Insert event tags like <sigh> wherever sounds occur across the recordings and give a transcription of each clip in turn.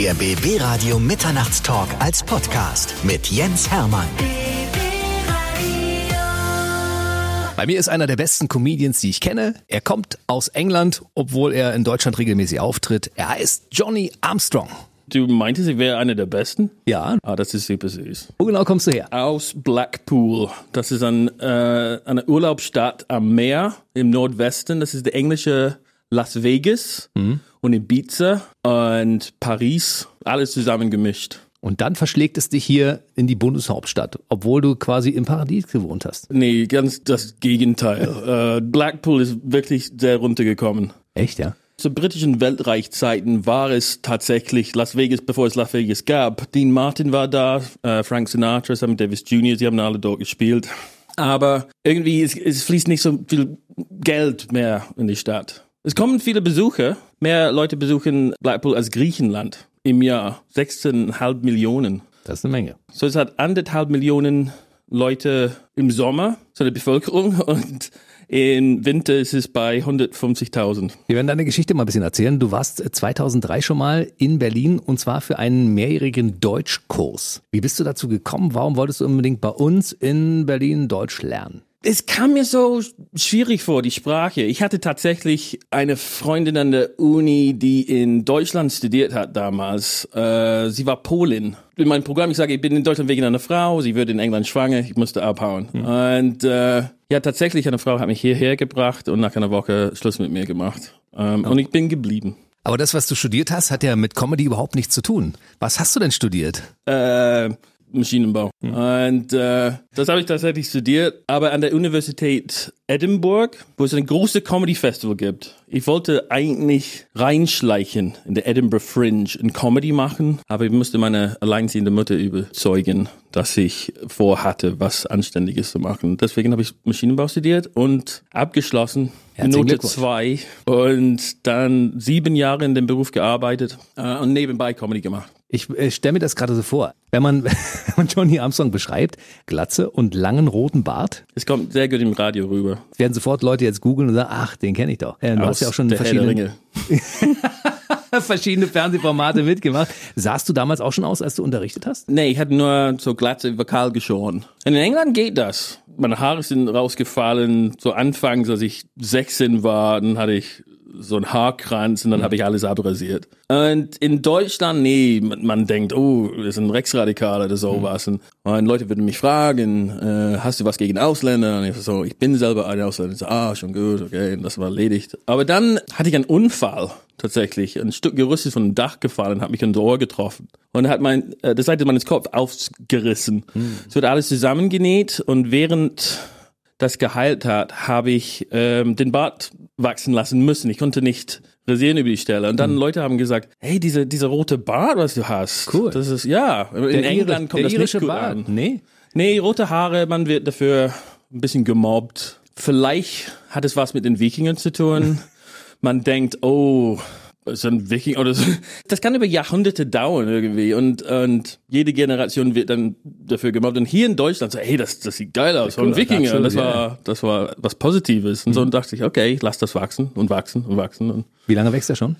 Der BB Radio Mitternachtstalk als Podcast mit Jens Hermann. Bei mir ist einer der besten Comedians, die ich kenne. Er kommt aus England, obwohl er in Deutschland regelmäßig auftritt. Er heißt Johnny Armstrong. Du meintest, ich wäre einer der Besten? Ja. Ah, das ist super süß. Wo genau kommst du her? Aus Blackpool. Das ist ein, äh, eine Urlaubsstadt am Meer im Nordwesten. Das ist der englische Las Vegas Mhm. und Ibiza und Paris. Alles zusammengemischt. Und dann verschlägt es dich hier in die Bundeshauptstadt, obwohl du quasi im Paradies gewohnt hast. Nee, ganz das Gegenteil. <laughs> äh, Blackpool ist wirklich sehr runtergekommen. Echt, ja? Zu britischen Weltreichzeiten war es tatsächlich Las Vegas, bevor es Las Vegas gab. Dean Martin war da, äh, Frank Sinatra, Sammy Davis Jr., sie haben alle dort gespielt. Aber irgendwie, es, es fließt nicht so viel Geld mehr in die Stadt. Es kommen viele Besucher. Mehr Leute besuchen Blackpool als Griechenland im Jahr. 16,5 Millionen. Das ist eine Menge. So, es hat anderthalb Millionen Leute im Sommer, so eine Bevölkerung, <laughs> und im Winter ist es bei 150.000. Wir werden deine Geschichte mal ein bisschen erzählen. Du warst 2003 schon mal in Berlin und zwar für einen mehrjährigen Deutschkurs. Wie bist du dazu gekommen? Warum wolltest du unbedingt bei uns in Berlin Deutsch lernen? Es kam mir so schwierig vor, die Sprache. Ich hatte tatsächlich eine Freundin an der Uni, die in Deutschland studiert hat damals. Äh, sie war Polin. In meinem Programm, ich sage, ich bin in Deutschland wegen einer Frau, sie wird in England schwanger, ich musste abhauen. Und äh, ja, tatsächlich, eine Frau hat mich hierher gebracht und nach einer Woche Schluss mit mir gemacht. Ähm, Und ich bin geblieben. Aber das, was du studiert hast, hat ja mit Comedy überhaupt nichts zu tun. Was hast du denn studiert? Äh, Maschinenbau. Und äh, das habe ich tatsächlich studiert, aber an der Universität Edinburgh, wo es ein großes Comedy Festival gibt. Ich wollte eigentlich reinschleichen in der Edinburgh Fringe und Comedy machen, aber ich musste meine alleinziehende Mutter überzeugen, dass ich vorhatte, was Anständiges zu machen. Deswegen habe ich Maschinenbau studiert und abgeschlossen. Note Glückwunsch. zwei und dann sieben Jahre in dem Beruf gearbeitet äh, und nebenbei Comedy gemacht. Ich äh, stelle mir das gerade so vor. Wenn man, <laughs> wenn man Johnny Armstrong beschreibt, Glatze und langen roten Bart, Es kommt sehr gut im Radio rüber. werden sofort Leute jetzt googeln und sagen, ach, den kenne ich doch. Äh, du hast ja auch schon verschiedene, <laughs> verschiedene Fernsehformate mitgemacht. Sahst du damals auch schon aus, als du unterrichtet hast? Nee, ich hatte nur so glatze Vokal geschoren. In England geht das. Meine Haare sind rausgefallen. So anfangs, als ich 16 war, dann hatte ich so einen Haarkranz und dann habe ich alles abrasiert. Und in Deutschland, nee, man, man denkt, oh, das ist ein Rechtsradikal oder sowas. Und, und Leute würden mich fragen, äh, hast du was gegen Ausländer? Und ich so, ich bin selber ein Ausländer. Ich so, ah, schon gut, okay, und das war erledigt. Aber dann hatte ich einen Unfall tatsächlich. Ein Stück Gerüst ist von dem Dach gefallen und hat mich ins Ohr getroffen. Und hat mein, äh, die Seite meines Kopf aufgerissen. Es wird alles zusammengenäht und während das geheilt hat, habe ich ähm, den Bart wachsen lassen müssen. Ich konnte nicht rasieren über die Stelle. Und dann Leute haben gesagt, hey, diese, dieser rote Bart, was du hast. Cool. Das ist, ja, in Der England Iri- kommt das nicht irische gut Bart. an. Nee. Nee, rote Haare, man wird dafür ein bisschen gemobbt. Vielleicht hat es was mit den Wikingern zu tun. <laughs> Man denkt, oh, so ein Wikinger oder so. <laughs> Das kann über Jahrhunderte dauern irgendwie und, und jede Generation wird dann dafür gemobbt. Und hier in Deutschland so, hey, das, das sieht geil aus, cool, Wikinger. das war, das war was Positives. Und so dachte ich, okay, ich lass das wachsen und wachsen und wachsen. Und Wie lange wächst er schon?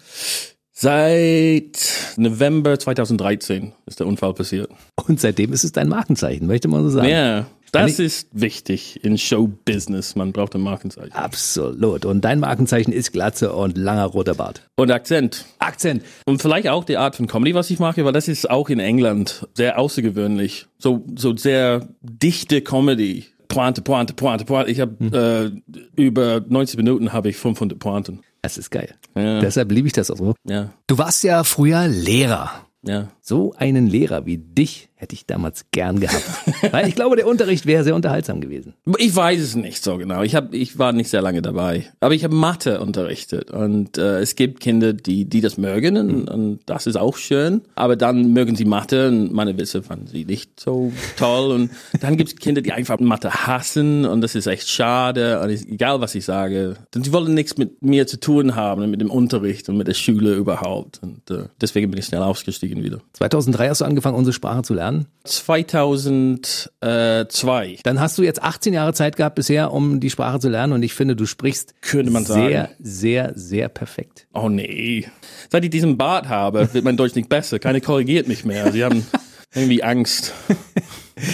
seit November 2013 ist der Unfall passiert. Und seitdem ist es dein Markenzeichen, möchte man so sagen. Ja, das ist wichtig in Showbusiness. Man braucht ein Markenzeichen. Absolut. Und dein Markenzeichen ist Glatze und langer roter Bart. Und Akzent. Akzent. Und vielleicht auch die Art von Comedy, was ich mache, weil das ist auch in England sehr außergewöhnlich. So, so sehr dichte Comedy. Pointe, Pointe, Pointe, Pointe. Ich habe äh, über 90 Minuten habe ich 500 Pointen. Das ist geil. Ja. Deshalb liebe ich das auch so. Ja, Du warst ja früher Lehrer. ja. So einen Lehrer wie dich hätte ich damals gern gehabt. <laughs> Weil ich glaube, der Unterricht wäre sehr unterhaltsam gewesen. Ich weiß es nicht so genau. Ich hab, ich war nicht sehr lange dabei. Aber ich habe Mathe unterrichtet und äh, es gibt Kinder, die, die das mögen und, und das ist auch schön. Aber dann mögen sie Mathe und meine Witze fanden sie nicht so toll. Und dann gibt es Kinder, die einfach Mathe hassen und das ist echt schade. Und ich, egal was ich sage, denn sie wollen nichts mit mir zu tun haben und mit dem Unterricht und mit der Schule überhaupt. Und äh, deswegen bin ich schnell ausgestiegen wieder. 2003 hast du angefangen, unsere Sprache zu lernen. Lernen? 2002. Dann hast du jetzt 18 Jahre Zeit gehabt bisher, um die Sprache zu lernen und ich finde, du sprichst Könnte man sehr, sagen. sehr, sehr perfekt. Oh nee. Seit ich diesen Bart habe, wird mein Deutsch nicht besser. Keiner korrigiert mich mehr. Sie haben irgendwie Angst. <laughs>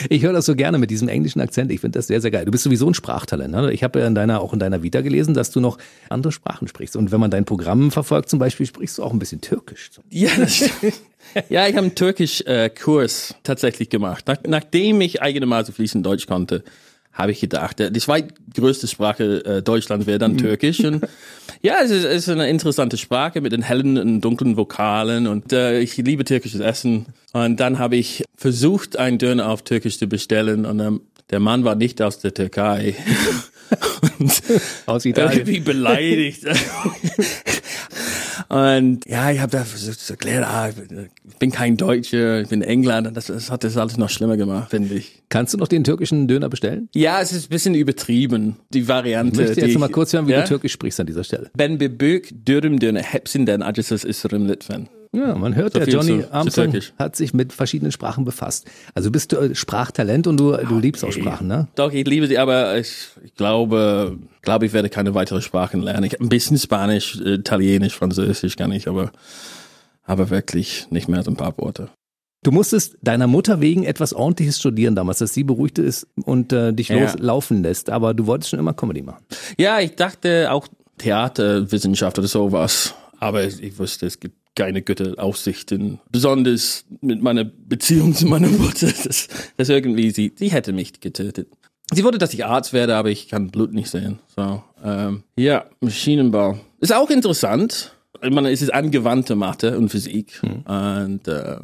Ich höre das so gerne mit diesem englischen Akzent. Ich finde das sehr, sehr geil. Du bist sowieso ein Sprachtalent. Ne? Ich habe ja in deiner, auch in deiner Vita gelesen, dass du noch andere Sprachen sprichst. Und wenn man dein Programm verfolgt zum Beispiel, sprichst du auch ein bisschen Türkisch. Ja, das stimmt. Ja, ich habe einen Türkisch-Kurs tatsächlich gemacht. Nach, nachdem ich einigermaßen fließend Deutsch konnte, habe ich gedacht, äh, die zweitgrößte Sprache äh, Deutschland wäre dann Türkisch. Und <laughs> ja, es ist, es ist eine interessante Sprache mit den hellen und dunklen Vokalen und äh, ich liebe türkisches Essen. Und dann habe ich versucht, einen Döner auf Türkisch zu bestellen und ähm, der Mann war nicht aus der Türkei. <laughs> und Aus Italien. irgendwie beleidigt. <laughs> Und ja, ich habe da erklären, ah, ich bin- kein Deutscher, ich bin Engländer. Das, das hat das alles noch schlimmer gemacht, finde ich. Kannst du noch den türkischen Döner bestellen? Ja, es ist ein bisschen übertrieben, die Variante. Ich möchte jetzt mal kurz hören, wie ja? du Türkisch sprichst an dieser Stelle. Ben bebük dürüm döner hepsinden acısız ısırım lütfen. Ja, man hört, der viel Johnny zu- Armstrong hat sich mit verschiedenen Sprachen befasst. Also bist du äh, Sprachtalent und du, du liebst auch Sprachen, ne? Doch, ich liebe sie, aber ich, ich glaube, glaube, ich werde keine weitere Sprachen lernen. Ich habe ein bisschen Spanisch, äh, Italienisch, Französisch kann ich, aber, aber wirklich nicht mehr als ein paar Worte. Du musstest deiner Mutter wegen etwas Ordentliches studieren damals, dass sie beruhigt ist und äh, dich Ja. loslaufen lässt. Aber du wolltest schon immer Comedy machen. Ja, ich dachte auch Theaterwissenschaft oder sowas, aber ich wusste, es gibt keine gute Aussichten. Besonders mit meiner Beziehung zu meiner Mutter, <laughs> das, das irgendwie, sie, sie hätte mich getötet. Sie wollte, dass ich Arzt werde, aber ich kann Blut nicht sehen. So, ähm, ja, Maschinenbau. Ist auch interessant. Ich meine, es ist angewandte Mathe und Physik. Und äh,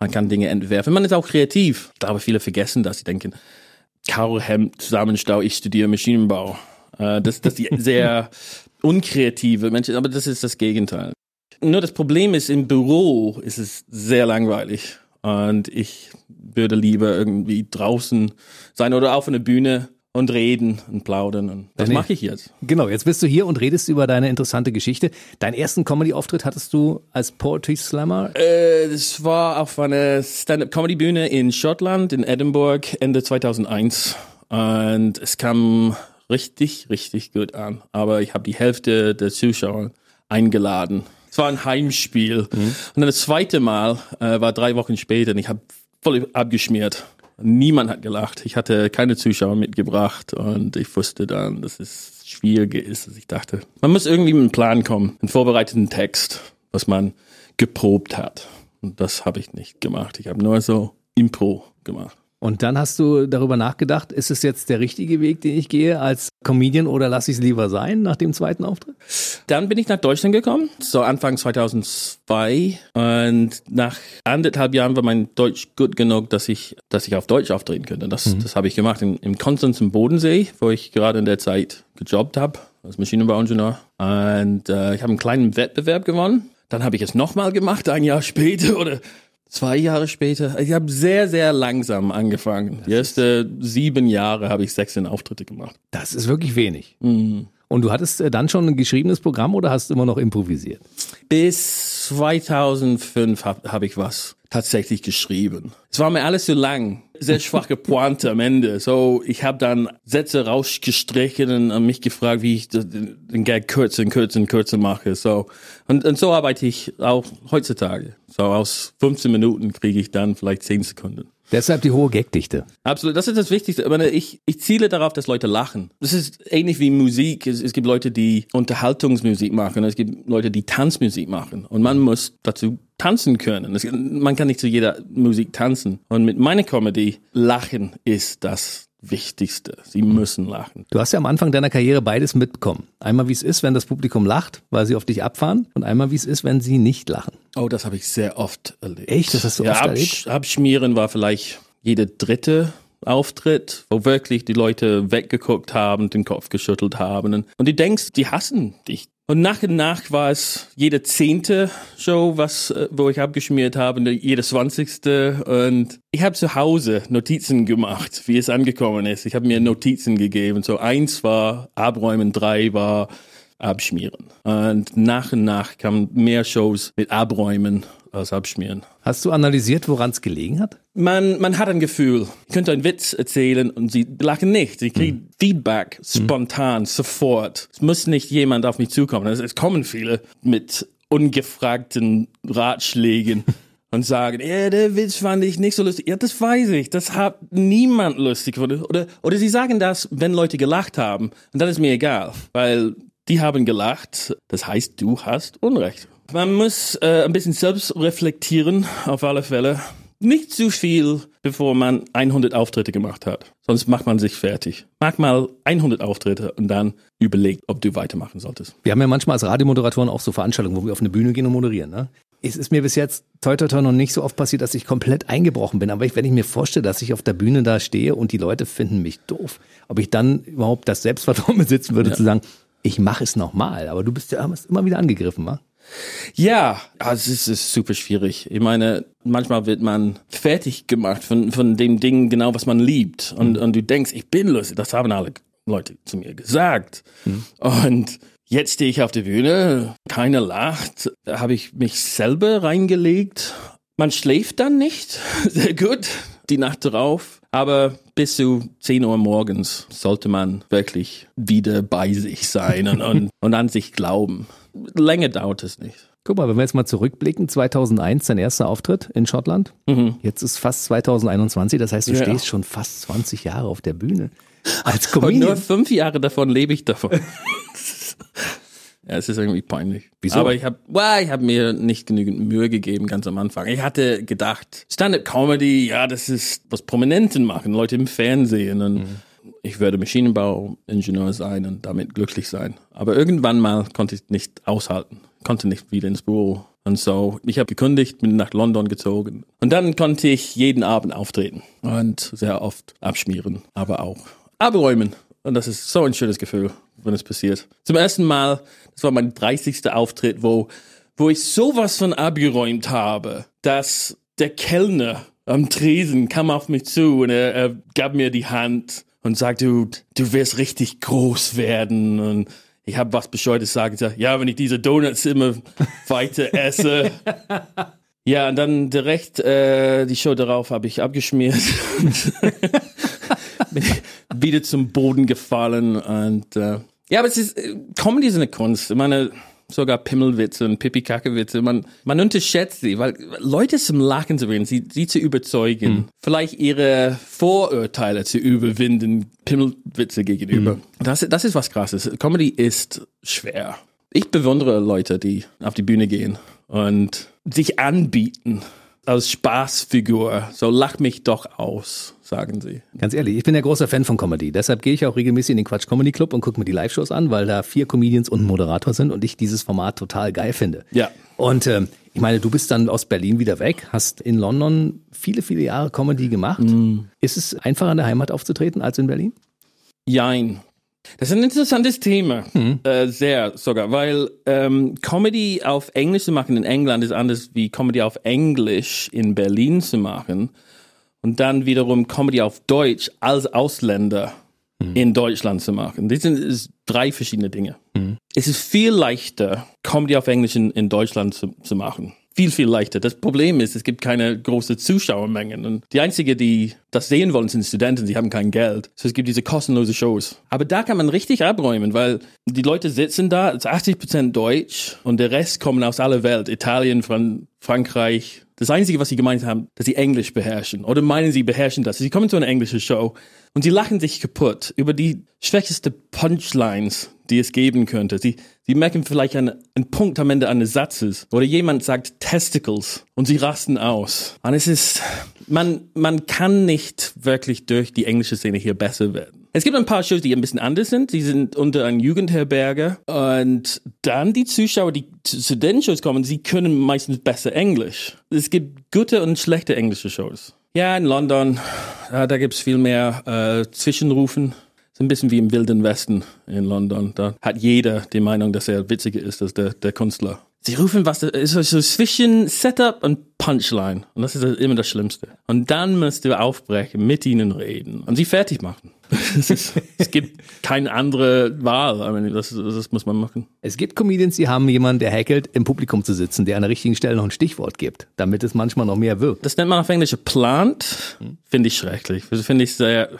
man kann Dinge entwerfen. Man ist auch kreativ. Ich glaube, viele vergessen das. Sie denken, Karohemd, Zusammenstau, ich studiere Maschinenbau. Äh, das, das ist <laughs> sehr unkreative Menschen, aber das ist das Gegenteil. Nur das Problem ist, im Büro ist es sehr langweilig. Und ich würde lieber irgendwie draußen sein oder auf einer Bühne und reden und plaudern. Und das Deine- mache ich jetzt. Genau, jetzt bist du hier und redest über deine interessante Geschichte. Deinen ersten Comedy-Auftritt hattest du als Poetry Slammer. Äh, das war auf einer Stand-up-Comedy-Bühne in Schottland, in Edinburgh, Ende 2001. Und es kam richtig, richtig gut an. Aber ich habe die Hälfte der Zuschauer eingeladen. Es war ein Heimspiel. Und dann das zweite Mal äh, war drei Wochen später und ich habe voll abgeschmiert. Niemand hat gelacht. Ich hatte keine Zuschauer mitgebracht und ich wusste dann, dass es schwieriger ist, als ich dachte. Man muss irgendwie mit einem Plan kommen, einen vorbereiteten Text, was man geprobt hat. Und das habe ich nicht gemacht. Ich habe nur so Impro gemacht. Und dann hast du darüber nachgedacht, ist es jetzt der richtige Weg, den ich gehe als Comedian oder lasse ich es lieber sein nach dem zweiten Auftritt? Dann bin ich nach Deutschland gekommen, so Anfang 2002. Und nach anderthalb Jahren war mein Deutsch gut genug, dass ich, dass ich auf Deutsch auftreten könnte. Das, das habe ich gemacht in, in Konstanz im Bodensee, wo ich gerade in der Zeit gejobbt habe als Maschinenbauingenieur. Und äh, ich habe einen kleinen Wettbewerb gewonnen. Dann habe ich es nochmal gemacht, ein Jahr später <laughs> oder zwei Jahre später. Ich habe sehr, sehr langsam angefangen. Die ersten sieben Jahre habe ich 16 Auftritte gemacht. Das ist wirklich wenig. Und du hattest äh, dann schon ein geschriebenes Programm oder hast du immer noch improvisiert? Bis 2005 habe hab ich was tatsächlich geschrieben. Es war mir alles zu lang. Sehr schwache Pointe am Ende. So, ich habe dann Sätze rausgestrichen und, mich gefragt, wie ich den Gag kürzer und kürzer mache. So, und, und so arbeite ich auch heutzutage. So, aus 15 Minuten kriege ich dann vielleicht 10 Sekunden. Deshalb die hohe Gagdichte. Absolut, das ist das Wichtigste. Ich, meine, ich, ich ziele darauf, dass Leute lachen. Das ist ähnlich wie Musik. Es, es gibt Leute, die Unterhaltungsmusik machen. Es gibt Leute, die Tanzmusik machen. Und man muss dazu tanzen können. Es, man kann nicht zu jeder Musik tanzen. Und mit meiner Comedy, Lachen ist das Wichtigste. Sie müssen lachen. Du hast ja am Anfang deiner Karriere beides mitbekommen. Einmal, wie es ist, wenn das Publikum lacht, weil sie auf dich abfahren, und einmal, wie es ist, wenn sie nicht lachen. Oh, das habe ich sehr oft erlebt. Echt? Das hast du ja, oft absch erlebt? Abschmieren war vielleicht jeder dritte Auftritt, wo wirklich die Leute weggeguckt haben, den Kopf geschüttelt haben. Und, du denkst, die hassen dich. Und nach und nach war es jede zehnte Show, was, äh, wo ich abgeschmiert habe, und jede zwanzigste. Und ich habe zu Hause Notizen gemacht, wie es angekommen ist. Ich habe mir Notizen gegeben. So eins war abräumen, drei war abschmieren. Und nach und nach kamen mehr Shows mit Abräumen als Abschmieren. Hast du analysiert, woran es gelegen hat? Man, man hat ein Gefühl. Ich könnte einen Witz erzählen und sie lachen nicht. Sie kriegen mhm. Feedback spontan, mhm. sofort. Es muss nicht jemand auf mich zukommen. Es, es kommen viele mit ungefragten Ratschlägen. <laughs> und sagen, ja, der Witz fand ich nicht so lustig. Ja, das weiß ich. Das hat niemand lustig gefunden. Oder, oder sie sagen das, wenn Leute gelacht haben. Und dann ist mir egal, weil die haben gelacht. Das heißt, du hast Unrecht. Man muss äh, ein bisschen selbst reflektieren, auf alle Fälle. Nicht zu viel, bevor man 100 Auftritte gemacht hat. Sonst macht man sich fertig. Mach mal 100 Auftritte und dann überlegt, ob du weitermachen solltest. Wir haben ja manchmal als Radiomoderatoren auch so Veranstaltungen, wo wir auf eine Bühne gehen und moderieren. Ne? es ist mir bis jetzt toi toi toi noch nicht so oft passiert, dass ich komplett eingebrochen bin. Aber ich, wenn ich mir vorstelle, dass ich auf der Bühne da stehe und die Leute finden mich doof, ob ich dann überhaupt das Selbstvertrauen <laughs> besitzen würde, ja. zu sagen, ich mache es nochmal. Aber du bist ja immer wieder angegriffen, wa? Ja, also es ist super schwierig. Ich meine, manchmal wird man fertig gemacht von, von dem Ding genau, was man liebt. Und, mhm. und du denkst, ich bin lustig. Das haben alle Leute zu mir gesagt. Mhm. Und Jetzt stehe ich auf der Bühne, keiner lacht, da habe ich mich selber reingelegt. Man schläft dann nicht, <laughs> sehr gut, die Nacht darauf, aber bis zu 10 Uhr morgens sollte man wirklich wieder bei sich sein und, und, <laughs> und an sich glauben. Länger dauert es nicht. Guck mal, wenn wir jetzt mal zurückblicken, 2001 dein erster Auftritt in Schottland. Mhm. Jetzt ist fast 2021, das heißt, du ja. stehst schon fast 20 Jahre auf der Bühne. <laughs> Als Comedian. Und nur fünf Jahre davon lebe ich davon. <laughs> Ja, es ist irgendwie peinlich. Wieso? Aber ich habe ich hab mir nicht genügend Mühe gegeben ganz am Anfang. Ich hatte gedacht, Stand-up-Comedy, ja, das ist was Prominenten machen, Leute im Fernsehen. Und mhm. ich werde Maschinenbauingenieur sein und damit glücklich sein. Aber irgendwann mal konnte ich nicht aushalten, konnte nicht wieder ins Büro. Und so, ich habe gekündigt, bin nach London gezogen. Und dann konnte ich jeden Abend auftreten und sehr oft abschmieren, aber auch abräumen. Und das ist so ein schönes Gefühl, wenn es passiert. Zum ersten Mal, das war mein 30. Auftritt, wo, wo ich sowas von abgeräumt habe, dass der Kellner am Tresen kam auf mich zu und er, er gab mir die Hand und sagte, du, du wirst richtig groß werden. Und ich habe was Bescheuertes sagen gesagt, ja, wenn ich diese Donuts immer <laughs> weiter esse. ja, und dann direkt äh, die Show darauf habe ich abgeschmiert. <laughs> wieder zum Boden gefallen und äh, ja, aber es ist äh, Comedy ist eine Kunst. Ich meine, sogar Pimmelwitze und Pipi-Kacke-Witze. Man, man unterschätzt sie, weil Leute zum Lachen zu bringen, sie, sie zu überzeugen, hm. vielleicht ihre Vorurteile zu überwinden, Pimmelwitze gegenüber. Hm. Das, das ist was krasses. Comedy ist schwer. Ich bewundere Leute, die auf die Bühne gehen und sich anbieten als Spaßfigur. So lach mich doch aus, sagen sie. Ganz ehrlich, ich bin ja großer Fan von Comedy. Deshalb gehe ich auch regelmäßig in den Quatsch Comedy Club und gucke mir die Live-Shows an, weil da vier Comedians und ein Moderator sind und ich dieses Format total geil finde. Ja. Und äh, ich meine, du bist dann aus Berlin wieder weg, hast in London viele, viele Jahre Comedy gemacht. Mm. Ist es einfacher in der Heimat aufzutreten als in Berlin? Jein. Das ist ein interessantes Thema, mhm. äh, sehr sogar, weil ähm, Comedy auf Englisch zu machen in England ist anders wie Comedy auf Englisch in Berlin zu machen und dann wiederum Comedy auf Deutsch als Ausländer mhm. in Deutschland zu machen. Das sind drei verschiedene Dinge. Mhm. Es ist viel leichter, Comedy auf Englisch in, in Deutschland zu, zu machen viel, viel leichter. Das Problem ist, es gibt keine große Zuschauermengen. Und die einzige, die das sehen wollen, sind Studenten, sie haben kein Geld. So es gibt diese kostenlose Shows. Aber da kann man richtig abräumen, weil die Leute sitzen da, es ist 80 Prozent Deutsch und der Rest kommen aus aller Welt. Italien, Fran Frankreich. Das Einzige, was sie gemeint haben, dass sie Englisch beherrschen. Oder meinen sie beherrschen das. Sie kommen zu einer englischen Show und sie lachen sich kaputt über die schwächste Punchlines, die es geben könnte. Sie, sie merken vielleicht einen, einen Punkt am Ende eines Satzes oder jemand sagt Testicles und sie rasten aus. Und es ist, man, man kann nicht wirklich durch die englische Szene hier besser werden. Es gibt ein paar Shows, die ein bisschen anders sind. Die sind unter einem Jugendherberge. Und dann die Zuschauer, die zu den Shows kommen, sie können meistens besser Englisch. Es gibt gute und schlechte englische Shows. Ja, in London, äh, da gibt's viel mehr äh, Zwischenrufen. Ist ein bisschen wie im Wilden Westen in London. Da hat jeder die Meinung, dass er witziger ist als der, der Künstler. Sie rufen was, ist so zwischen Setup und Punchline. Und das ist immer das Schlimmste. Und dann musst du aufbrechen, mit ihnen reden und sie fertig machen. <laughs> Es, ist, es gibt keine andere Wahl. I mean, das, das muss man machen. Es gibt Comedians, die haben jemanden, der hackelt, im Publikum zu sitzen, der an der richtigen Stelle noch ein Stichwort gibt, damit es manchmal noch mehr wirkt. Das nennt man auf Englisch plant. Finde ich schrecklich. Das finde ich sehr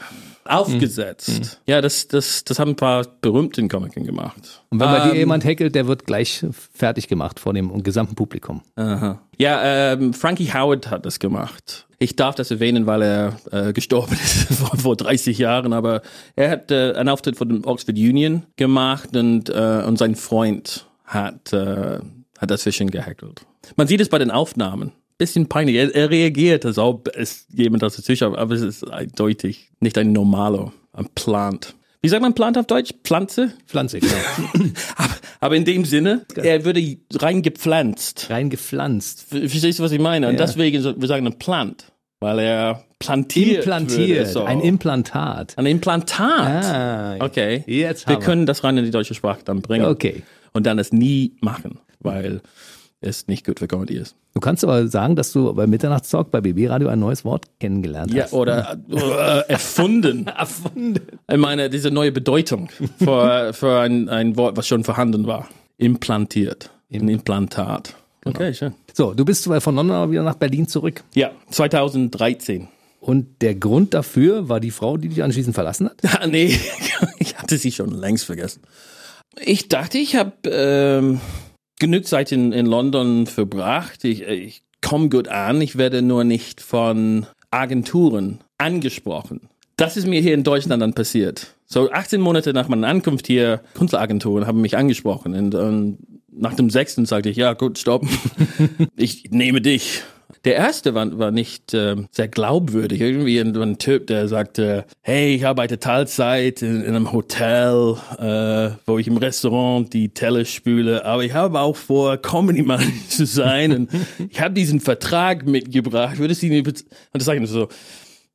aufgesetzt. Ja, das, das, das haben ein paar berühmten Komiker gemacht. Und wenn bei dir Ähm, jemand hackelt, der wird gleich fertig gemacht vor dem gesamten Publikum. Aha. Ja, ähm, Frankie Howard hat das gemacht. Ich darf das erwähnen, weil er äh, gestorben <laughs> ist vor, vor 30 Jahren, aber er hat äh, einen Auftritt von dem Oxford Union gemacht und, äh, und sein Freund hat, äh, hat dazwischen gehackelt. Man sieht es bei den Aufnahmen. Bisschen peinlich. Er, er reagiert, als ob es jemand das dazwischen, aber es ist eindeutig nicht ein normaler, ein Plant. Wie sagt man Plant auf Deutsch? Pflanze? Pflanzig, genau. <laughs> Aber, aber in dem Sinne, er würde reingepflanzt. Rein gepflanzt. Ver- Verstehst du, was ich meine? Und Ja. deswegen, wir sagen ein Plant, weil er plantiert. Implantiert. würde, so. Ein Implantat. Ein Implantat. Ah, Okay. Jetzt wir haben wir. können das rein in die deutsche Sprache dann bringen. Okay. Und dann es nie machen, weil es nicht gut für Comedy ist. Du kannst aber sagen, dass du bei Mitternachtstalk bei BB Radio ein neues Wort kennengelernt Ja, hast. oder äh, erfunden. <laughs> Erfunden. Ich meine, diese neue Bedeutung für, für ein, ein Wort, was schon vorhanden war. Implantiert. Ein Implantat. Genau. Okay, schön. So, du bist von London wieder nach Berlin zurück. Ja, 2013. Und der Grund dafür war die Frau, die dich anschließend verlassen hat? Ah, <laughs> nee, <laughs> ich hatte sie schon längst vergessen. Ich dachte, ich habe ähm, genug Zeit in, in London verbracht. Ich, ich komme gut an. Ich werde nur nicht von Agenturen angesprochen. Das ist mir hier in Deutschland dann passiert. So 18 Monate nach meiner Ankunft hier, Künstleragenturen haben mich angesprochen. Und, und nach dem sechsten sagte ich, ja gut, stopp. <laughs> ich nehme dich. Der erste war, war nicht ähm, sehr glaubwürdig. Irgendwie ein, ein Typ, der sagte, hey, ich arbeite Teilzeit in, in einem Hotel, äh, wo ich im Restaurant die Teller spüle, aber ich habe auch vor, Comedy-Mann <laughs> zu sein und ich habe diesen Vertrag mitgebracht. Würdest du ihn Und das sage ich so,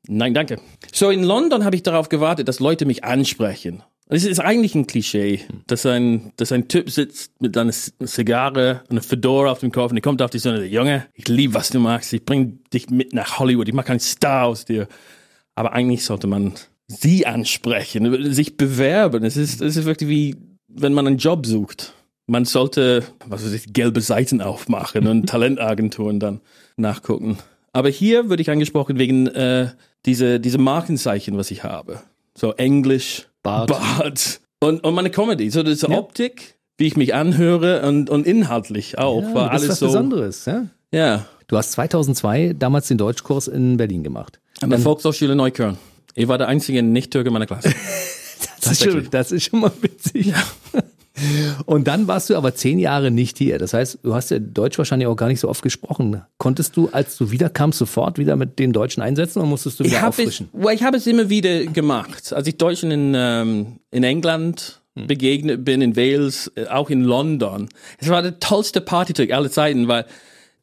nein, danke. So, in London habe ich darauf gewartet, dass Leute mich ansprechen. Es ist eigentlich ein Klischee, dass ein, dass ein Typ sitzt mit einer Zigarre und einer Fedora auf dem Kopf und er kommt auf dich so und sagt, Junge, ich liebe, was du machst, ich bring dich mit nach Hollywood, ich mache einen Star aus dir. Aber eigentlich sollte man sie ansprechen, sich bewerben. Es ist, es ist wirklich wie, wenn man einen Job sucht. Man sollte, was weiß ich, gelbe Seiten aufmachen und <laughs> Talentagenturen dann nachgucken. Aber hier würde ich angesprochen wegen äh, diese, diese Markenzeichen, was ich habe. So Englisch, Bart. Bart und, und meine Comedy. So diese Optik, wie ich mich anhöre und, und inhaltlich auch. Ja, war alles was so. Besonderes. Ja? Ja. Du hast 2002 damals den Deutschkurs in Berlin gemacht. An der Volkshochschule Neukölln. Ich war der einzige Nicht-Türke meiner Klasse. <laughs> Das ist, schon, das ist schon mal witzig. <laughs> Und dann warst du aber zehn Jahre nicht hier. Das heißt, du hast ja Deutsch wahrscheinlich auch gar nicht so oft gesprochen. Konntest du, als du wiederkamst, sofort wieder mit den Deutschen einsetzen oder musstest du wieder Ich habe es, auffrischen? well, ich habe es immer wieder gemacht. Als ich Deutschen in, ähm, in England begegnet bin, in Wales, äh, auch in London. Es war der tollste Partytrick aller Zeiten, weil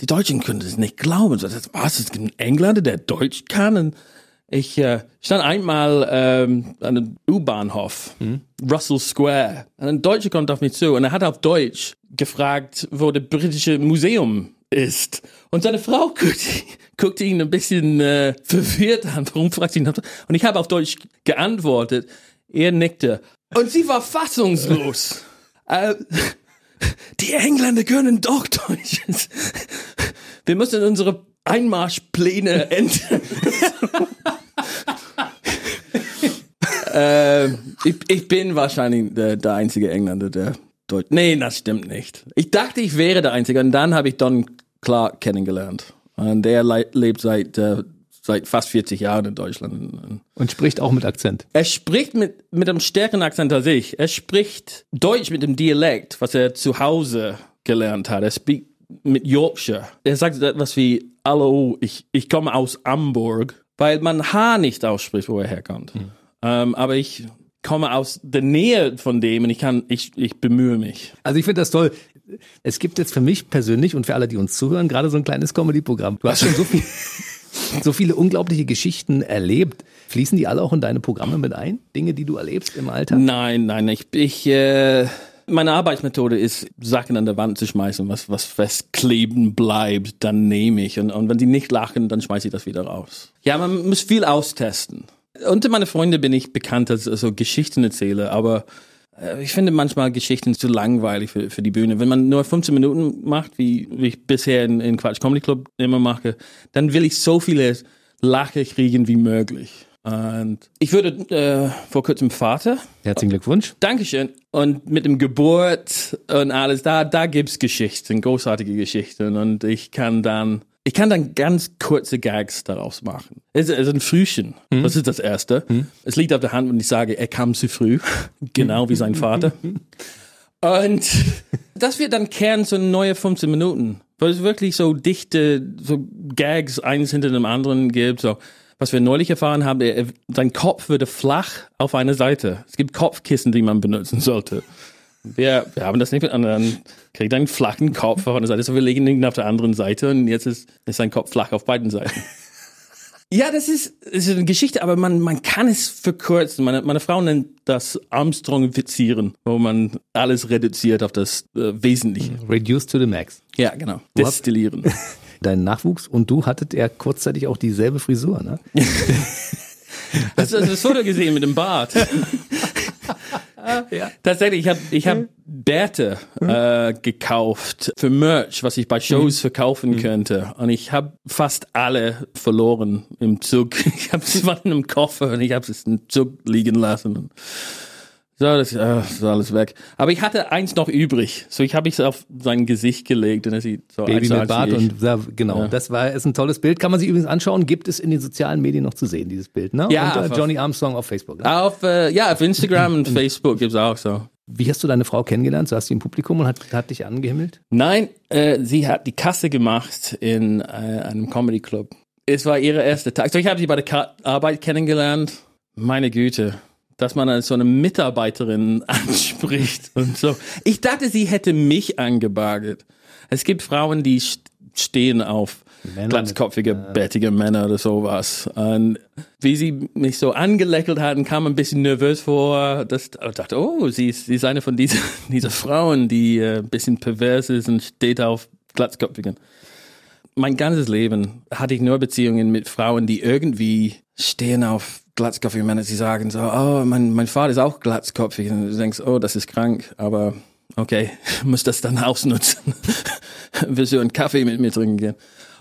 die Deutschen können es nicht glauben. Das- Was, es gibt einen Engländer, der Deutsch kann? Und ich äh, stand einmal ähm, an einem U-Bahnhof, Russell Square. Und ein Deutscher kommt auf mich zu und er hat auf Deutsch gefragt, wo das britische Museum ist. Und seine Frau guckte, <laughs> guckte ihn ein bisschen äh, verwirrt an. Warum fragt sie ihn? Und ich habe auf Deutsch geantwortet. Er nickte. Und sie war fassungslos. <laughs> äh, <laughs> die Engländer können doch Deutsch. Wir müssen unsere Einmarschpläne ändern. äh, ich, ich bin wahrscheinlich der, der einzige Engländer, der Deutsch. Nee, das stimmt nicht. Ich dachte, ich wäre der Einzige und dann habe ich Don Clark kennengelernt. Und der le lebt seit, äh, seit fast 40 Jahren in Deutschland. Und spricht auch mit Akzent. Er spricht mit, mit einem stärkeren Akzent als ich. Er spricht Deutsch mit dem Dialekt, was er zu Hause gelernt hat. Er spricht mit Yorkshire. Er sagt etwas wie, hallo, ich, ich komme aus Hamburg, weil man H nicht ausspricht, wo er herkommt. Ähm, aber ich komme aus der Nähe von dem und ich kann, ich, ich bemühe mich. Also ich finde das toll. Es gibt jetzt für mich persönlich und für alle, die uns zuhören, gerade so ein kleines Comedy-Programm. Du hast schon so viel, <laughs> so viele unglaubliche Geschichten erlebt. Fließen die alle auch in deine Programme mit ein? Dinge, die du erlebst im Alltag? Nein, nein, ich, ich, äh, Meine Arbeitsmethode ist, Sachen an der Wand zu schmeißen, was, was festkleben bleibt, dann nehme ich. Und, und wenn die nicht lachen, dann schmeiße ich das wieder raus. Ja, man muss viel austesten. Unter meine Freunde bin ich bekannt als also Geschichtenerzähler, aber äh, ich finde manchmal Geschichten zu langweilig für, für die Bühne. Wenn man nur 15 Minuten macht, wie, wie ich bisher in, in Quatsch Comedy Club immer mache, dann will ich so viele Lache kriegen wie möglich. Und ich wurde äh, vor kurzem Vater. Herzlichen Glückwunsch. Dankeschön. Und mit dem Geburt und alles, da, da gibt's Geschichten, großartige Geschichten. Und ich kann dann, ich kann dann ganz kurze Gags daraus machen. Es ist ein Frühchen. Das ist das Erste. Es liegt auf der Hand, wenn ich sage, er kam zu früh. <laughs> genau wie sein Vater. Und das wird dann Kern so neue 15 Minuten. Weil es wirklich so dichte, so Gags eins hinter dem anderen gibt, so. Was wir neulich erfahren haben, er, sein Kopf würde flach auf eine Seite. Es gibt Kopfkissen, die man benutzen sollte. Wir, wir haben das nicht, und dann kriegt er einen flachen Kopf auf einer Seite, so wir legen ihn auf der anderen Seite und jetzt ist, ist sein Kopf flach auf beiden Seiten. <laughs> Ja, das ist, das ist eine Geschichte, aber man, man kann es verkürzen. Meine, meine Frau nennt das Armstrong-Vizieren, wo man alles reduziert auf das äh, Wesentliche. Reduced to the max. Ja, genau. Destillieren. <laughs> Dein Nachwuchs und du hattet ja kurzzeitig auch dieselbe Frisur, ne? <laughs> Hast du das Foto gesehen mit dem Bart? Tatsächlich, ich habe ich hab Bärte äh, gekauft für Merch, was ich bei Shows verkaufen könnte. Und ich habe fast alle verloren im Zug. <laughs> Ich habe es in einem Koffer und ich habe es im Zug liegen lassen. So, das, äh, ist alles weg. Aber ich hatte eins noch übrig. So, ich habe es auf sein Gesicht gelegt und er sieht so Baby mit Bart und ja, genau, Ja. das war ist ein tolles Bild. Kann man sich übrigens anschauen, gibt es in den sozialen Medien noch zu sehen, dieses Bild, ne? Ja, und, äh, Johnny Armstrong auf Facebook. Ne? Auf, äh, ja, auf Instagram und <clears throat> Facebook gibt's auch so. Wie hast du deine Frau kennengelernt? Saß sie im Publikum und hat, hat dich angehimmelt? Nein, äh, sie hat die Kasse gemacht in äh, einem Comedy Club. Es war ihre erste Tag. So, ich habe sie bei der Ka Arbeit kennengelernt. Meine Güte, dass man als so eine Mitarbeiterin <laughs> anspricht und so. Ich dachte, sie hätte mich angebagert. Es gibt Frauen, die st stehen auf Männer glatzkopfige, bärtige Männer oder sowas. Und wie sie mich so angelächelt hatten, kam ein bisschen nervös vor. Das, ich dachte, oh, sie ist, sie ist eine von diesen, <laughs> dieser Frauen, die äh, ein bisschen pervers ist und steht auf glatzkopfigen. Mein ganzes Leben hatte ich nur Beziehungen mit Frauen, die irgendwie stehen auf glatzkopfige Männer. Sie sagen so, oh, mein, mein Vater ist auch glatzkopfig. Und du denkst, oh, das ist krank, aber okay, <laughs> muss das dann ausnutzen. <laughs> Willst du einen Kaffee mit mir trinken gehen?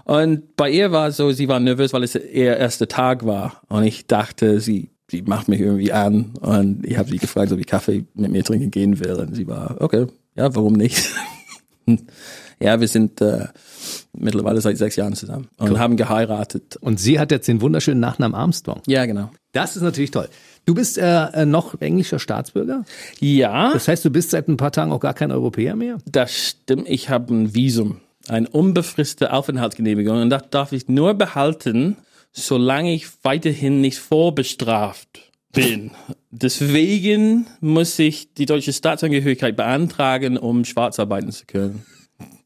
Und bei ihr war es so, sie war nervös, weil es ihr erster Tag war. Und ich dachte, sie, sie macht mich irgendwie an. Und ich habe sie gefragt, ob ich Kaffee mit mir trinken gehen will. Und sie war, okay, ja, warum nicht? <laughs> ja, wir sind äh, mittlerweile seit sechs Jahren zusammen und haben geheiratet. Und sie hat jetzt den wunderschönen Nachnamen Armstrong. Ja, genau. Das ist natürlich toll. Du bist äh, äh, noch englischer Staatsbürger. Ja, Das heißt, du bist seit ein paar Tagen auch gar kein Europäer mehr. das stimmt. Ich habe ein Visum, eine unbefristete Aufenthaltsgenehmigung. Und das darf ich nur behalten, solange ich weiterhin nicht vorbestraft bin. <laughs> Deswegen muss ich die deutsche Staatsangehörigkeit beantragen, um schwarz arbeiten zu können.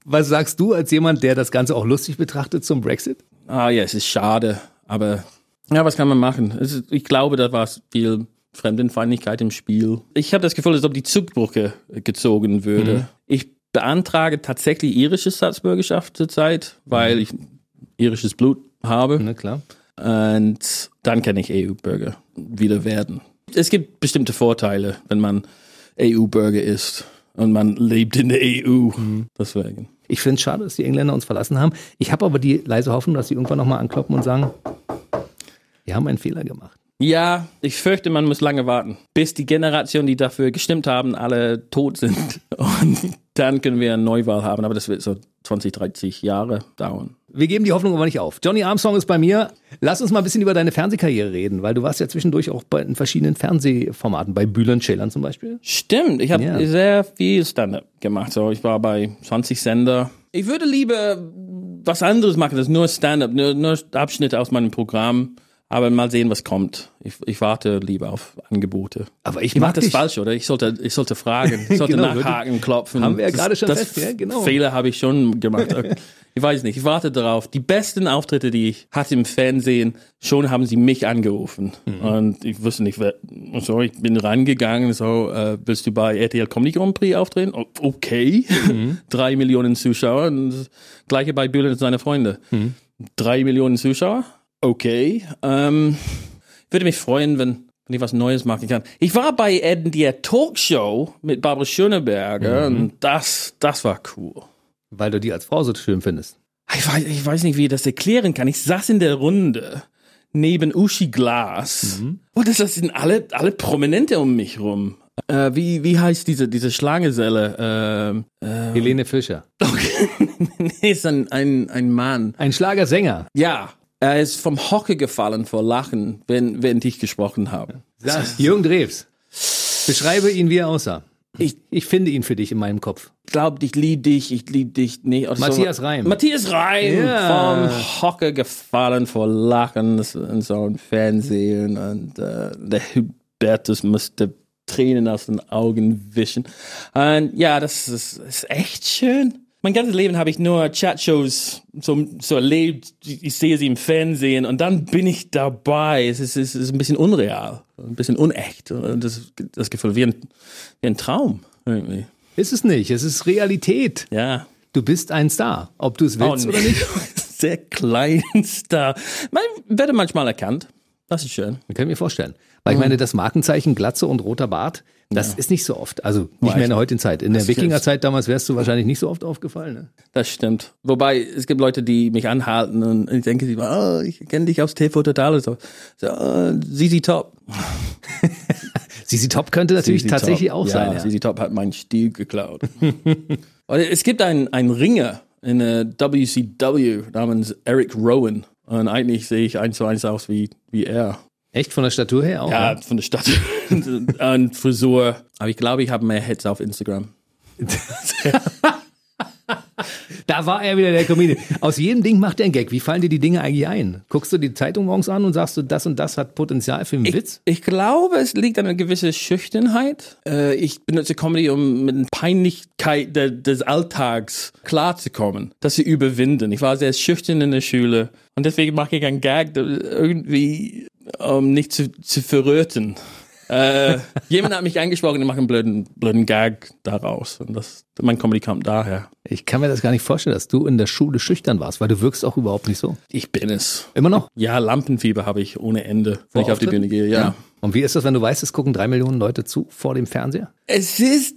Was sagst du als jemand, der das Ganze auch lustig betrachtet zum Brexit? Ah ja, es ist schade, aber ja, was kann man machen? Ist, ich glaube, da war viel Fremdenfeindlichkeit im Spiel. Ich habe das Gefühl, als ob die Zugbrücke gezogen würde. Ich beantrage tatsächlich irische Staatsbürgerschaft zurzeit, weil ich irisches Blut habe. Na klar. Und dann kann ich EU-Bürger wieder werden. Es gibt bestimmte Vorteile, wenn man EU-Bürger ist und man lebt in der EU. Deswegen. Ich finde es schade, dass die Engländer uns verlassen haben. Ich habe aber die leise Hoffnung, dass sie irgendwann nochmal ankloppen und sagen, wir haben einen Fehler gemacht. Ja, ich fürchte, man muss lange warten, bis die Generation, die dafür gestimmt haben, alle tot sind. <laughs> Und dann können wir eine Neuwahl haben. Aber das wird so 20, 30 Jahre dauern. Wir geben die Hoffnung aber nicht auf. Johnny Armstrong ist bei mir. Lass uns mal ein bisschen über deine Fernsehkarriere reden, weil du warst ja zwischendurch auch bei in verschiedenen Fernsehformaten, bei Bülent Ceylan zum Beispiel. Stimmt, ich habe Ja. sehr viel Stand-up gemacht. So, ich war bei 20 Sender. Ich würde lieber was anderes machen als nur Stand-up, nur, nur Abschnitte aus meinem Programm. Aber mal sehen, was kommt. Ich, ich warte lieber auf Angebote. Aber ich Ich mache das dich. falsch, oder? Ich sollte, ich sollte fragen, ich sollte <laughs> Genau, nachhaken, klopfen. Haben wir ja Das- gerade schon das fest, ja, genau. Fehler habe ich schon gemacht. <laughs> Ich weiß nicht, ich warte darauf. Die besten Auftritte, die ich hatte im Fernsehen, schon haben sie mich angerufen. Und ich wusste nicht, wer, so, ich bin rangegangen, so, äh, willst du bei RTL Comedy Grand Prix auftreten? Okay. <laughs> Drei Millionen Zuschauer. Und das Gleiche bei Bülent und seine Freunde. Drei Millionen Zuschauer? Okay. Ähm, würde mich freuen, wenn, wenn ich was Neues machen kann. Ich war bei Ed in der Talkshow mit Barbara Schöneberger und das, das war cool. Weil du die als Frau so schön findest. Ich weiß, ich weiß nicht, wie ich das erklären kann. Ich saß in der Runde neben Uschi Glas. Und das sind alle, alle Prominente um mich rum. Äh, wie, wie heißt diese, diese Schlangeselle? Ähm, äh, Helene Fischer. <laughs> okay. nee, ist ein, ein, ein Mann. Ein Schlagersänger. Ja, er ist vom Hocke gefallen vor Lachen, wenn, während ich gesprochen habe. Das Jürgen Drews. Beschreibe ihn, wie er aussah. Ich Ich finde ihn für dich in meinem Kopf. glaube, ich liebe dich, ich liebe dich. Nee, oder Matthias so. Reim. Matthias Reim. Ja. Vom Hocke gefallen vor Lachen und so im Fernsehen. Und äh, der Hubertus musste Tränen aus den Augen wischen. Und ja, das ist, ist echt schön. Mein ganzes Leben habe ich nur Chatshows so, so erlebt. Ich sehe sie im Fernsehen und dann bin ich dabei. Es ist, es ist ein bisschen unreal, ein bisschen unecht. Und das, das Gefühl wie ein, wie ein Traum irgendwie. Ist es nicht. Es ist Realität. Ja. Du bist ein Star. Ob du es willst Oh, oder nicht. <laughs> Sehr klein Star. Man werde manchmal erkannt. Das ist schön. Das kann ich mir vorstellen. Weil ich meine, das Markenzeichen Glatze und roter Bart, das ist nicht so oft. Also nicht mehr in der heutigen Zeit. In der Wikingerzeit damals wärst du wahrscheinlich nicht so oft aufgefallen. Ne? Das stimmt. Wobei, es gibt Leute, die mich anhalten und ich denke, sie, oh, ich kenne dich aus TV Total und so. so uh, Sisi Top. <laughs> Sisi Top könnte natürlich ZZ tatsächlich Top. auch sein. Ja, Ja. Sisi Top hat meinen Stil geklaut. <laughs> Es gibt einen, einen Ringer in der WCW namens Eric Rowan. Und eigentlich sehe ich eins zu eins aus wie, wie er. Echt von der Statur her auch? Ja, ne? von der Stadt. und <laughs> Frisur. Aber ich glaube, ich habe mehr Hits auf Instagram. <laughs> Da war er wieder der Comedian. Aus jedem Ding macht er einen Gag. Wie fallen dir die Dinge eigentlich ein? Guckst du die Zeitung morgens an und sagst du, das und das hat Potenzial für einen Witz? Ich glaube, es liegt an einer gewissen Schüchternheit. Äh, ich benutze Comedy, um mit der Peinlichkeit de, des Alltags klarzukommen, das zu überwinden. Ich war sehr schüchtern in der Schule und deswegen mache ich einen Gag, der irgendwie, um nicht zu, zu verröten. äh, <laughs> jemand hat mich angesprochen und macht einen blöden, blöden Gag daraus. Und das, mein Comedy kommt daher. Ich kann mir das gar nicht vorstellen, dass du in der Schule schüchtern warst, weil du wirkst auch überhaupt nicht so. Ich bin es. Immer noch? Ja, Lampenfieber habe ich ohne Ende, wenn ich auf die? Bühne gehe. ja. Und wie ist das, wenn du weißt, es gucken drei Millionen Leute zu vor dem Fernseher? Es ist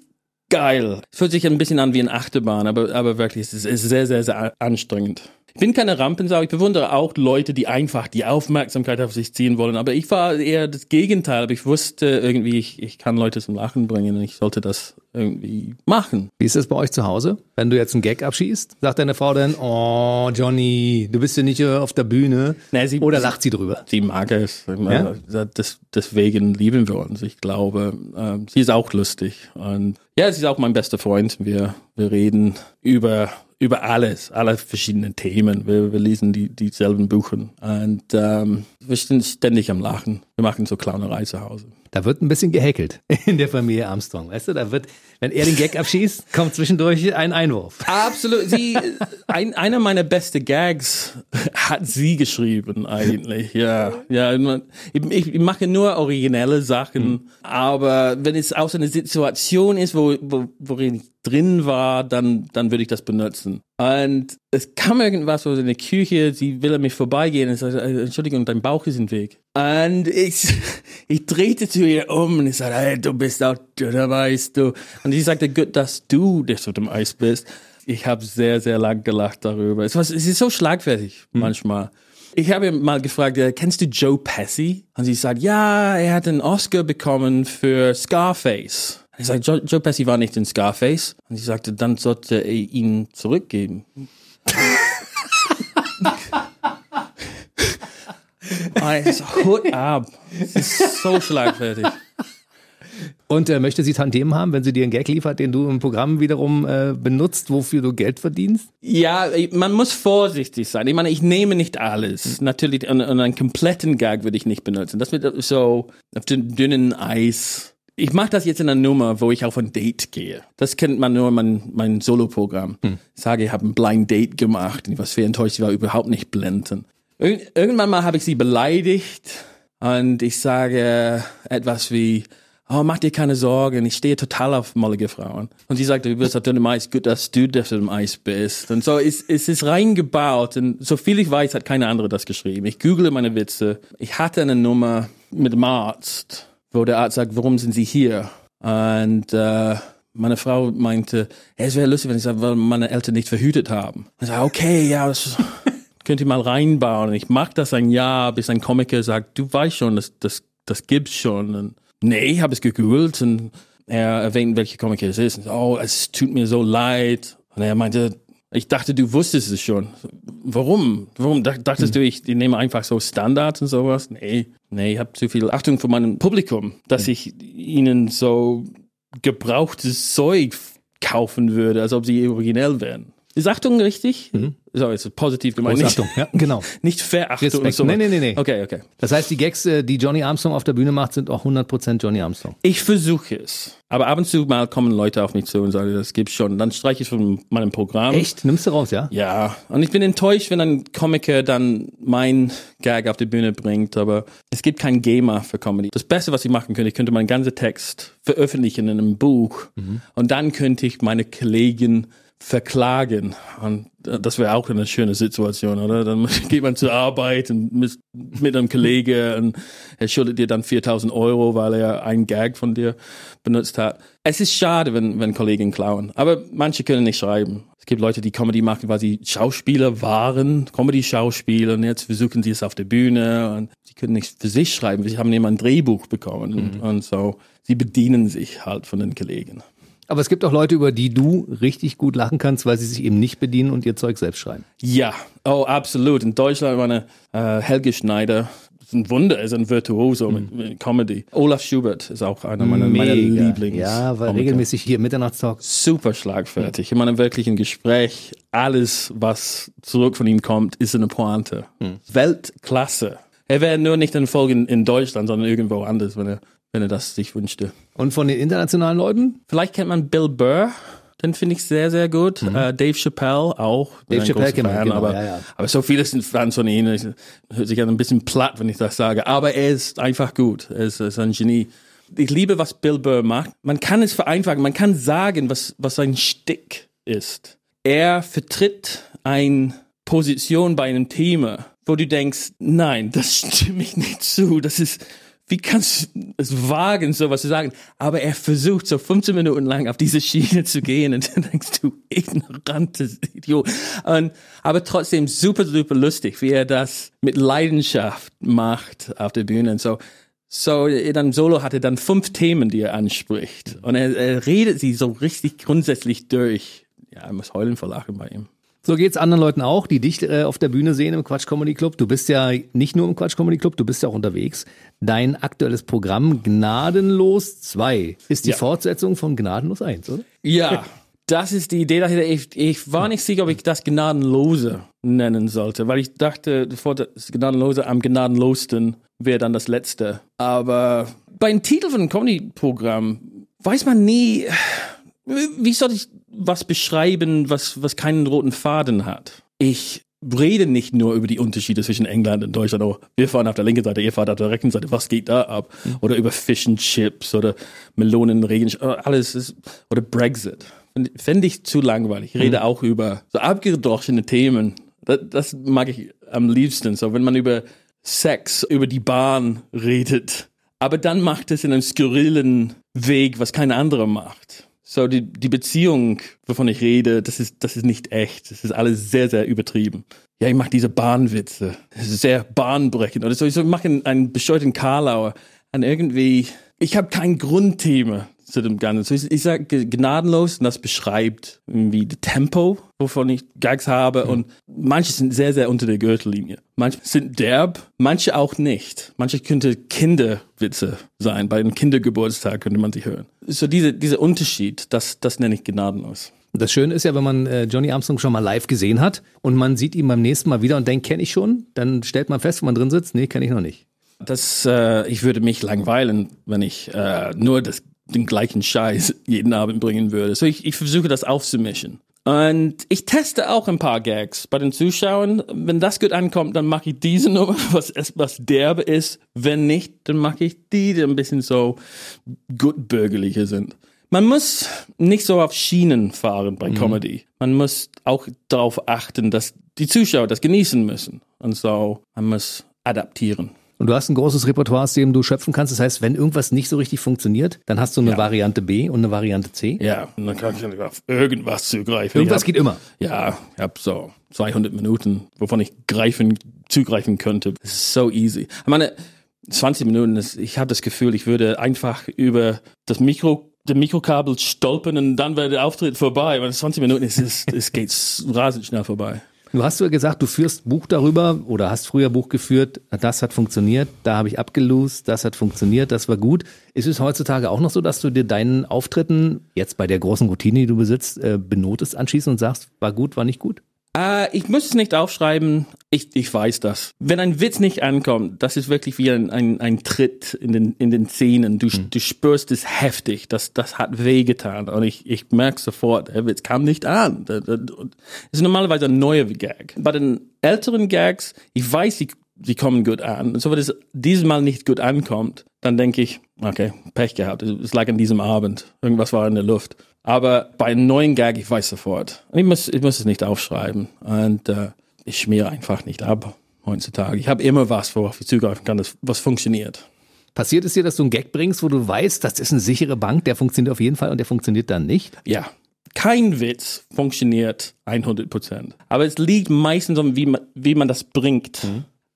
geil. Es fühlt sich ein bisschen an wie eine Achterbahn, aber, aber wirklich, es ist, es ist sehr, sehr, sehr anstrengend. Ich bin keine Rampensau. Ich bewundere auch Leute, die einfach die Aufmerksamkeit auf sich ziehen wollen. Aber ich war eher das Gegenteil. Aber ich wusste irgendwie, ich, ich kann Leute zum Lachen bringen und ich sollte das irgendwie machen. Wie ist das bei euch zu Hause? Wenn du jetzt einen Gag abschießt, sagt deine Frau dann, oh, Johnny, du bist ja nicht auf der Bühne. Nee, sie- Oder lacht sie drüber? Sie mag es. Meine, das, deswegen lieben wir uns. Ich glaube, ähm, sie ist auch lustig. Und ja, sie ist auch mein bester Freund. Wir, wir reden über, über alles, alle verschiedenen Themen. Wir, wir lesen die, dieselben Bücher. Und ähm, wir sind ständig am Lachen. Wir machen so Clownerei zu Hause. Da wird ein bisschen gehäkelt <laughs> in der Familie Armstrong. Weißt du, da wird, wenn er den Gag abschießt, kommt zwischendurch ein Einwurf. Absolut. Sie, ein, einer meiner besten Gags hat sie geschrieben eigentlich. Ja, ja. Ich, ich mache nur originelle Sachen, aber wenn es aus einer Situation ist, wo, wo worin ich drin war, dann dann würde ich das benutzen. Und es kam irgendwas in der Küche, sie will an mich vorbeigehen und sagt, äh, Entschuldigung, dein Bauch ist im Weg. Und ich, <laughs> ich drehte zu ihr um und ich sagte, hey, du bist auch dünner, weißt du. Und sie sagte, gut, dass du der so dem Eis bist. Ich habe sehr, sehr lang gelacht darüber. Es, war, es ist so schlagfertig manchmal. Ich habe mal gefragt, äh, kennst du Joe Pesci? Und sie sagt, ja, er hat einen Oscar bekommen für Scarface. Ich sage, Joe, Joe Pesci war nicht in Scarface. Und sie sagte, dann sollte er ihn zurückgeben. <laughs> <laughs> Also, Hut ab. Es ist so schlagfertig. Und äh, möchte sie Tantiemen haben, wenn sie dir einen Gag liefert, den du im Programm wiederum äh, benutzt, wofür du Geld verdienst? Ja, man muss vorsichtig sein. Ich meine, ich nehme nicht alles. Natürlich, und, und einen kompletten Gag würde ich nicht benutzen. Das wird so auf dem dünnen Eis. Ich mache das jetzt in einer Nummer, wo ich auf ein Date gehe. Das kennt man nur mein, mein Solo-Programm. Hm. Ich sage, ich habe ein Blind Date gemacht. Ich war schwer enttäuscht, ich war überhaupt nicht blenden. Irgendwann mal habe ich sie beleidigt und ich sage etwas wie, oh, mach dir keine Sorgen, ich stehe total auf mollige Frauen. Und sie sagte, du bist auf dem Eis, gut, dass du auf dem Eis bist. Und so ist, es ist reingebaut und so viel ich weiß, hat keine andere das geschrieben. Ich google meine Witze. Ich hatte eine Nummer mit dem Arzt, wo der Arzt sagt, warum sind Sie hier? Und äh, meine Frau meinte, hey, es wäre lustig, wenn ich sage, weil meine Eltern nicht verhütet haben. Ich sage, okay, ja, das <laughs> könnt ihr mal reinbauen. Ich mag das ein Jahr, bis ein Komiker sagt, du weißt schon, das, das, das gibt's schon. Und nee, ich habe es gegoogelt und er erwähnt, welche Komiker es ist. Und, oh, es tut mir so leid. Und er meinte, ich dachte, du wusstest es schon. Warum? Warum dachtest hm. du, ich, ich nehme einfach so Standards und sowas? Nee, nee, ich habe zu viel Achtung vor meinem Publikum, dass hm. ich ihnen so gebrauchtes Zeug kaufen würde, als ob sie originell wären. Ist Achtung richtig? Mhm. So, ist positiv gemeint. Nicht, Achtung, ja, genau. <laughs> Nicht Verachtung. Respekt. So. Nee, nee, nee, nee. Okay, okay. Das heißt, die Gags, äh, die Johnny Armstrong auf der Bühne macht, sind auch 100% Johnny Armstrong. Ich versuche es. Aber ab und zu mal kommen Leute auf mich zu und sagen, das gibt's schon. Dann streiche ich von meinem Programm. Echt? Nimmst du raus, ja? Ja. Und ich bin enttäuscht, wenn ein Komiker dann mein Gag auf die Bühne bringt. Aber es gibt kein Gamer für Comedy. Das Beste, was ich machen könnte, ich könnte meinen ganzen Text veröffentlichen in einem Buch. Mhm. Und dann könnte ich meine Kollegen verklagen. Und das wäre auch eine schöne Situation, oder? Dann <laughs> geht man zur Arbeit und mit, mit einem Kollege und er schuldet dir dann 4000 Euro, weil er einen Gag von dir benutzt hat. Es ist schade, wenn, wenn Kollegen klauen. Aber manche können nicht schreiben. Es gibt Leute, die Comedy machen, weil sie Schauspieler waren, Comedy-Schauspieler und jetzt versuchen sie es auf der Bühne und sie können nicht für sich schreiben. Sie haben immer ein Drehbuch bekommen mhm. und, und so. Sie bedienen sich halt von den Kollegen. Aber es gibt auch Leute, über die du richtig gut lachen kannst, weil sie sich eben nicht bedienen und ihr Zeug selbst schreiben. Ja, oh, absolut. In Deutschland meine äh, Helge Schneider, ist ein Wunder, ist ein Virtuoso mhm. mit, Comedy. Olaf Schubert ist auch einer meiner, meiner Lieblings. Ja, war regelmäßig hier Mitternachtstalk. Super schlagfertig. Mhm. In meinem wirklichen Gespräch, alles, was zurück von ihm kommt, ist eine Pointe. Mhm. Weltklasse. Er wäre nur nicht in Folgen in Deutschland, sondern irgendwo anders, wenn er wenn er das sich wünschte. Und von den internationalen Leuten? Vielleicht kennt man Bill Burr. Den finde ich sehr, sehr gut. Mhm. Uh, Dave Chappelle auch. Dave Chappelle kennt man, genau, aber, ja, ja. aber so viele sind Fans von ihm. Ich, hört sich an ein bisschen platt, wenn ich das sage. Aber er ist einfach gut. Er ist, er ist ein Genie. Ich liebe, was Bill Burr macht. Man kann es vereinfachen. Man kann sagen, was, was sein Stick ist. Er vertritt eine Position bei einem Thema, wo du denkst, nein, das <laughs> stimme ich nicht zu. Das ist, wie kannst du es wagen, sowas zu sagen? Aber er versucht so 15 Minuten lang auf diese Schiene zu gehen und <laughs> dann denkst du, ignorantes Idiot. Und, aber trotzdem super, super lustig, wie er das mit Leidenschaft macht auf der Bühne und so. So, dann Solo hatte dann fünf Themen, die er anspricht. Und er, er redet sie so richtig grundsätzlich durch. Ja, ich muss heulen vor Lachen bei ihm. So geht's anderen Leuten auch, die dich äh, auf der Bühne sehen im Quatsch Comedy Club. Du bist ja nicht nur im Quatsch Comedy Club, du bist ja auch unterwegs. Dein aktuelles Programm Gnadenlos 2 ist die ja. Fortsetzung von Gnadenlos 1, oder? Ja. Das ist die Idee dahinter. Ich, ich war nicht sicher, ob ich das Gnadenlose nennen sollte, weil ich dachte, das Gnadenlose am gnadenlosten wäre dann das letzte. Aber beim Titel von einem Comedy-Programm weiß man nie, wie soll ich was beschreiben, was, was keinen roten Faden hat. Ich rede nicht nur über die Unterschiede zwischen England und Deutschland. Oh, wir fahren auf der linken Seite, ihr fahrt auf der rechten Seite. Was geht da ab? Mhm. Oder über Fish and Chips oder Melonen, Regen, oh, alles ist, oder Brexit. Fände ich zu langweilig. Ich rede mhm. auch über so abgedroschene Themen. Das, das mag ich am liebsten. So, wenn man über Sex, über die Bahn redet. Aber dann macht es in einem skurrilen Weg, was kein anderer macht. So, die, die Beziehung, wovon ich rede, das ist, das ist nicht echt. Das ist alles sehr, sehr übertrieben. Ja, ich mache diese Bahnwitze. Sehr bahnbrechend. Oder so, ich mache einen, einen bescheuerten Karlauer. Und irgendwie, ich habe kein Grundthema zu dem Ganzen. Ich, ich sage gnadenlos und das beschreibt irgendwie das Tempo, wovon ich Gags habe. Mhm. Und manche sind sehr, sehr unter der Gürtellinie. Manche sind derb, manche auch nicht. Manche könnte Kinderwitze sein. Bei einem Kindergeburtstag könnte man sie hören. So diese, dieser Unterschied, das, das nenne ich gnadenlos. Das Schöne ist ja, wenn man äh, Johnny Armstrong schon mal live gesehen hat und man sieht ihn beim nächsten Mal wieder und denkt, kenne ich schon, dann stellt man fest, wenn man drin sitzt, nee, kenne ich noch nicht. Das, äh, ich würde mich langweilen, wenn ich äh, nur das den gleichen Scheiß jeden Abend bringen würde. So ich, ich versuche das aufzumischen. Und ich teste auch ein paar Gags bei den Zuschauern. Wenn das gut ankommt, dann mache ich diese Nummer, <laughs> was etwas derbe ist. Wenn nicht, dann mache ich die, die ein bisschen so gut bürgerlicher sind. Man muss nicht so auf Schienen fahren bei Comedy. Man muss auch darauf achten, dass die Zuschauer das genießen müssen. Und so, man muss adaptieren. Und du hast ein großes Repertoire, aus dem du schöpfen kannst. Das heißt, wenn irgendwas nicht so richtig funktioniert, dann hast du eine Ja. Variante B und eine Variante C. Ja, und dann kann ich auf irgendwas zugreifen. Irgendwas ich geht immer. Ja, ich habe so 200 Minuten, wovon ich greifen, zugreifen könnte. Es ist so easy. Ich meine, 20 Minuten, ist, ich habe das Gefühl, ich würde einfach über das Mikro, den Mikrokabel stolpern und dann wäre der Auftritt vorbei. Weil 20 Minuten, es, ist, es geht rasend schnell vorbei. Du hast ja gesagt, du führst Buch darüber oder hast früher Buch geführt, das hat funktioniert, da habe ich abgelost, das hat funktioniert, das war gut. Ist es heutzutage auch noch so, dass du dir deinen Auftritten jetzt bei der großen Routine, die du besitzt, äh, benotest anschließend und sagst, war gut, war nicht gut? Äh, ich muss es nicht aufschreiben. Ich, ich weiß das. Wenn ein Witz nicht ankommt, das ist wirklich wie ein, ein, ein Tritt in den, in den Zähnen. Du, du spürst es heftig. Das, das hat wehgetan. Und ich, ich merke sofort, der Witz kam nicht an. Das ist normalerweise ein neuer Gag. Bei den älteren Gags, ich weiß, sie, sie kommen gut an. Und so, wenn es dieses Mal nicht gut ankommt, dann denke ich, okay, Pech gehabt. Es lag an diesem Abend. Irgendwas war in der Luft. Aber bei einem neuen Gag, ich weiß sofort. Ich muss, ich muss es nicht aufschreiben. Und äh, ich schmiere einfach nicht ab heutzutage. Ich habe immer was, worauf ich zugreifen kann, das, was funktioniert. Passiert es dir, dass du einen Gag bringst, wo du weißt, das ist eine sichere Bank, der funktioniert auf jeden Fall und der funktioniert dann nicht? Ja, kein Witz funktioniert 100 Prozent. Aber es liegt meistens um, wie man, wie man das bringt.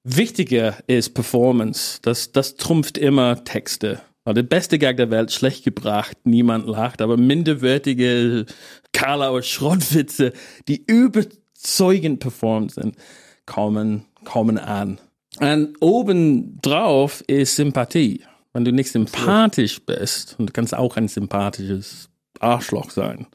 Wichtiger ist Performance. Das, das trumpft immer Texte. Weil Der beste Gag der Welt, schlecht gebracht, niemand lacht, aber minderwertige Karlauer Schrottwitze, die überzeugend performt sind, kommen, kommen an. Und obendrauf ist Sympathie. Wenn du nicht sympathisch bist, und du kannst auch ein sympathisches Arschloch sein,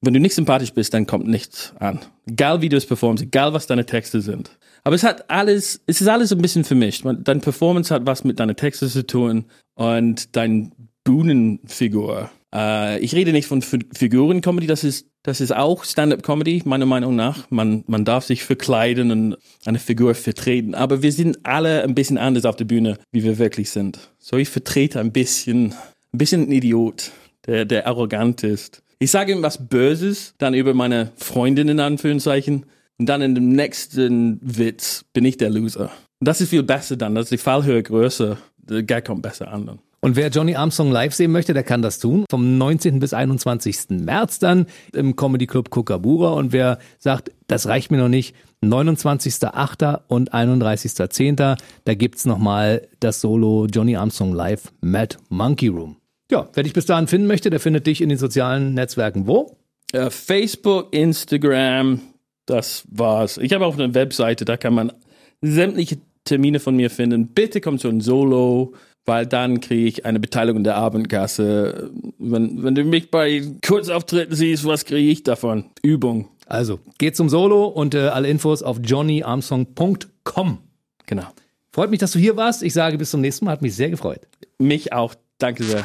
wenn du nicht sympathisch bist, dann kommt nichts an. Egal wie du es performst, egal was deine Texte sind. Aber es hat alles, es ist alles ein bisschen vermischt. Deine Performance hat was mit deinen Texten zu tun und dein Bühnenfigur. Äh, ich rede nicht von Fi- Figuren-Comedy, das ist, das ist auch Stand-up-Comedy, meiner Meinung nach. Man, man darf sich verkleiden und eine Figur vertreten. Aber wir sind alle ein bisschen anders auf der Bühne, wie wir wirklich sind. So, ich vertrete ein bisschen, ein bisschen ein Idiot, der, der arrogant ist. Ich sage ihm was Böses, dann über meine Freundin in Anführungszeichen. Und dann in dem nächsten Witz bin ich der Loser. Und das ist viel besser dann. Das ist die Fallhöhe größer. Der Gag kommt besser an dann. Und wer Johnny Armstrong live sehen möchte, der kann das tun. Vom 19. bis 21. März dann im Comedy Club Kookaburra. Und wer sagt, das reicht mir noch nicht, 29.8. und 31.10. Da gibt's nochmal das Solo Johnny Armstrong live Mad Monkey Room. Ja, wer dich bis dahin finden möchte, der findet dich in den sozialen Netzwerken wo? Äh, Facebook, Instagram, das war's. Ich habe auch eine Webseite, da kann man sämtliche Termine von mir finden. Bitte komm zu ein Solo, weil dann kriege ich eine Beteiligung der Abendgasse. Wenn, wenn du mich bei Kurzauftritten siehst, was kriege ich davon? Übung. Also, geht zum Solo und äh, alle Infos auf johnnyarmstrong.com. Genau. Freut mich, dass du hier warst. Ich sage bis zum nächsten Mal. Hat mich sehr gefreut. Mich auch. Danke sehr.